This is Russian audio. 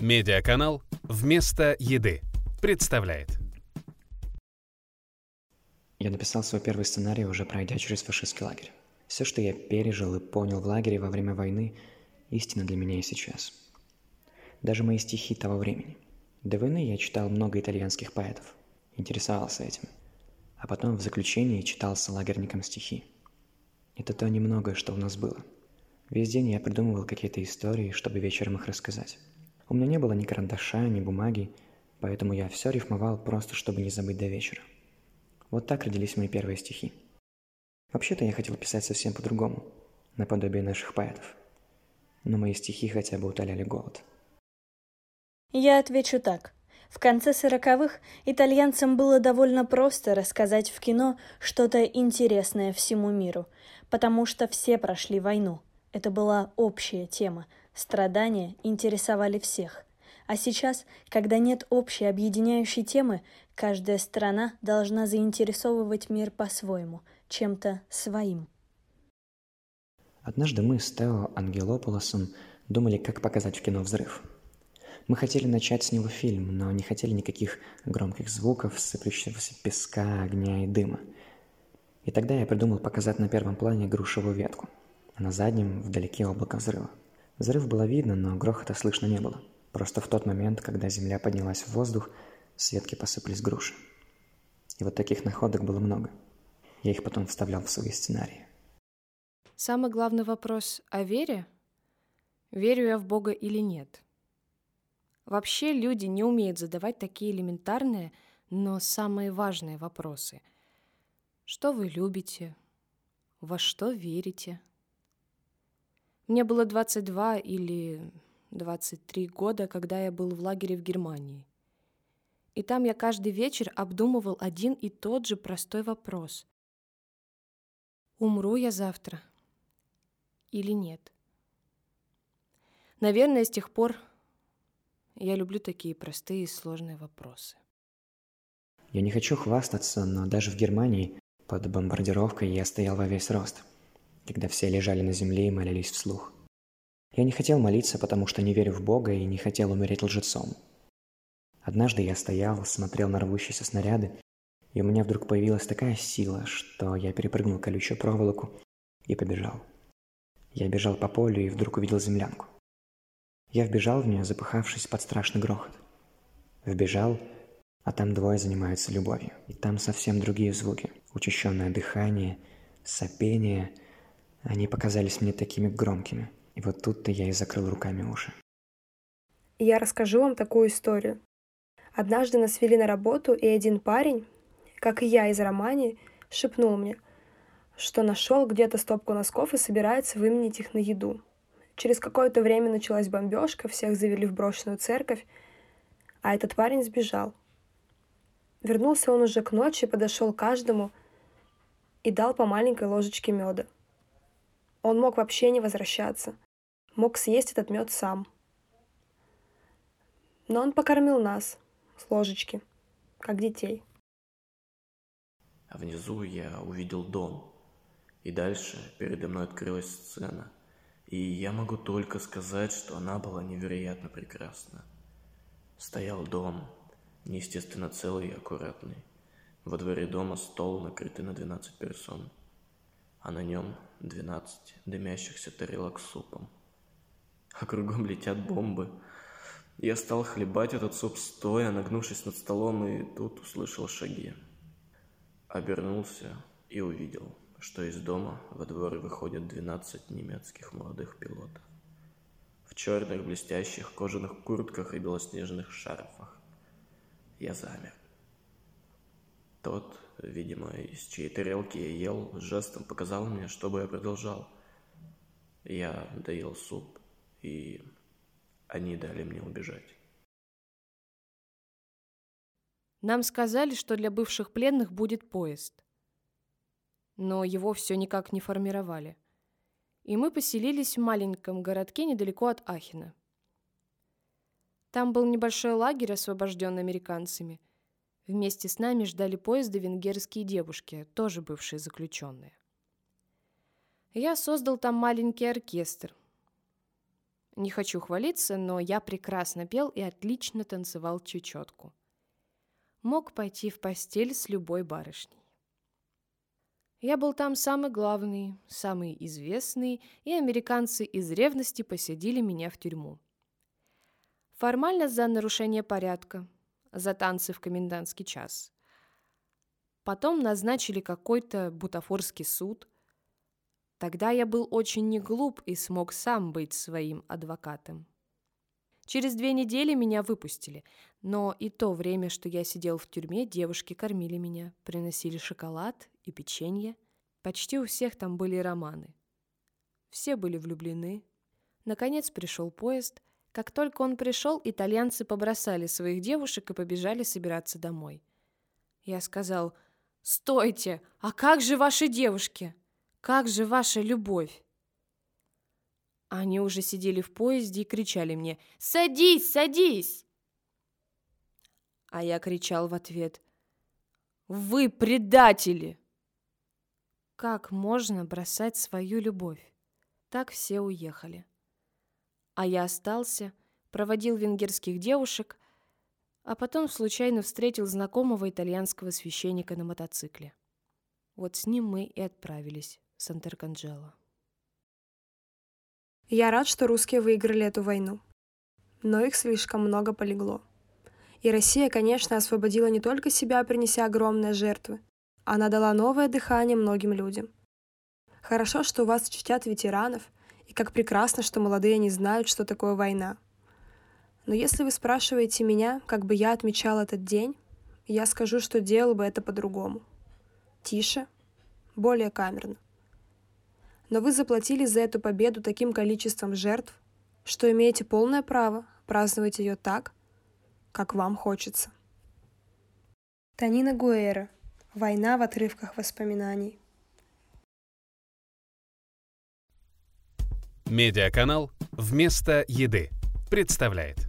Медиаканал «Вместо еды» представляет. Я написал свой первый сценарий, уже пройдя через фашистский лагерь. Все, что я пережил и понял в лагере во время войны, истина для меня и сейчас. Даже мои стихи того времени. До войны я читал много итальянских поэтов, интересовался этим. А потом в заключении читал с лагерником стихи. Это то немногое, что у нас было. Весь день я придумывал какие-то истории, чтобы вечером их рассказать. У меня не было ни карандаша, ни бумаги, поэтому я все рифмовал просто, чтобы не забыть до вечера. Вот так родились мои первые стихи. Вообще-то я хотел писать совсем по-другому, наподобие наших поэтов. Но мои стихи хотя бы утоляли голод. Я отвечу так. В конце сороковых итальянцам было довольно просто рассказать в кино что-то интересное всему миру, потому что все прошли войну. Это была общая тема, Страдания интересовали всех. А сейчас, когда нет общей объединяющей темы, каждая страна должна заинтересовывать мир по-своему, чем-то своим. Однажды мы с Тео Ангелополосом думали, как показать в кино взрыв. Мы хотели начать с него фильм, но не хотели никаких громких звуков, сыплющегося песка, огня и дыма. И тогда я придумал показать на первом плане грушевую ветку, а на заднем вдалеке облако взрыва. Взрыв было видно, но грохота слышно не было. Просто в тот момент, когда земля поднялась в воздух, с ветки посыпались груши. И вот таких находок было много. Я их потом вставлял в свои сценарии. Самый главный вопрос о вере? Верю я в Бога или нет? Вообще люди не умеют задавать такие элементарные, но самые важные вопросы. Что вы любите? Во что верите? Мне было 22 или 23 года, когда я был в лагере в Германии. И там я каждый вечер обдумывал один и тот же простой вопрос. Умру я завтра или нет? Наверное, с тех пор я люблю такие простые и сложные вопросы. Я не хочу хвастаться, но даже в Германии под бомбардировкой я стоял во весь рост – когда все лежали на земле и молились вслух. Я не хотел молиться, потому что не верю в Бога и не хотел умереть лжецом. Однажды я стоял, смотрел на рвущиеся снаряды, и у меня вдруг появилась такая сила, что я перепрыгнул колючую проволоку и побежал. Я бежал по полю и вдруг увидел землянку. Я вбежал в нее, запыхавшись под страшный грохот. Вбежал, а там двое занимаются любовью. И там совсем другие звуки. Учащенное дыхание, сопение – они показались мне такими громкими. И вот тут-то я и закрыл руками уши. Я расскажу вам такую историю. Однажды нас вели на работу, и один парень, как и я из Романи, шепнул мне, что нашел где-то стопку носков и собирается выменить их на еду. Через какое-то время началась бомбежка, всех завели в брошенную церковь, а этот парень сбежал. Вернулся он уже к ночи, подошел к каждому и дал по маленькой ложечке меда – он мог вообще не возвращаться. Мог съесть этот мед сам. Но он покормил нас с ложечки, как детей. А внизу я увидел дом. И дальше передо мной открылась сцена. И я могу только сказать, что она была невероятно прекрасна. Стоял дом, неестественно целый и аккуратный. Во дворе дома стол, накрытый на 12 персон – а на нем двенадцать дымящихся тарелок с супом. А кругом летят бомбы. Я стал хлебать этот суп стоя, нагнувшись над столом, и тут услышал шаги. Обернулся и увидел, что из дома во двор выходят двенадцать немецких молодых пилотов. В черных блестящих кожаных куртках и белоснежных шарфах. Я замер. Тот, видимо, из чьей тарелки я ел, жестом показал мне, чтобы я продолжал. Я доел суп, и они дали мне убежать. Нам сказали, что для бывших пленных будет поезд. Но его все никак не формировали. И мы поселились в маленьком городке недалеко от Ахина. Там был небольшой лагерь, освобожденный американцами – Вместе с нами ждали поезда венгерские девушки, тоже бывшие заключенные. Я создал там маленький оркестр. Не хочу хвалиться, но я прекрасно пел и отлично танцевал чечетку. Мог пойти в постель с любой барышней. Я был там самый главный, самый известный, и американцы из ревности посадили меня в тюрьму. Формально за нарушение порядка, за танцы в комендантский час. Потом назначили какой-то бутафорский суд. Тогда я был очень не глуп и смог сам быть своим адвокатом. Через две недели меня выпустили, но и то время, что я сидел в тюрьме, девушки кормили меня, приносили шоколад и печенье. Почти у всех там были романы. Все были влюблены. Наконец пришел поезд. Как только он пришел, итальянцы побросали своих девушек и побежали собираться домой. Я сказал, «Стойте! А как же ваши девушки? Как же ваша любовь?» Они уже сидели в поезде и кричали мне «Садись, садись!» А я кричал в ответ «Вы предатели!» Как можно бросать свою любовь? Так все уехали. А я остался, проводил венгерских девушек, а потом случайно встретил знакомого итальянского священника на мотоцикле. Вот с ним мы и отправились в Сантерканджело. Я рад, что русские выиграли эту войну. Но их слишком много полегло. И Россия, конечно, освободила не только себя, принеся огромные жертвы. Она дала новое дыхание многим людям. Хорошо, что у вас чтят ветеранов, и как прекрасно, что молодые не знают, что такое война. Но если вы спрашиваете меня, как бы я отмечал этот день, я скажу, что делал бы это по-другому. Тише, более камерно. Но вы заплатили за эту победу таким количеством жертв, что имеете полное право праздновать ее так, как вам хочется. Танина Гуэра. Война в отрывках воспоминаний. Медиаканал «Вместо еды» представляет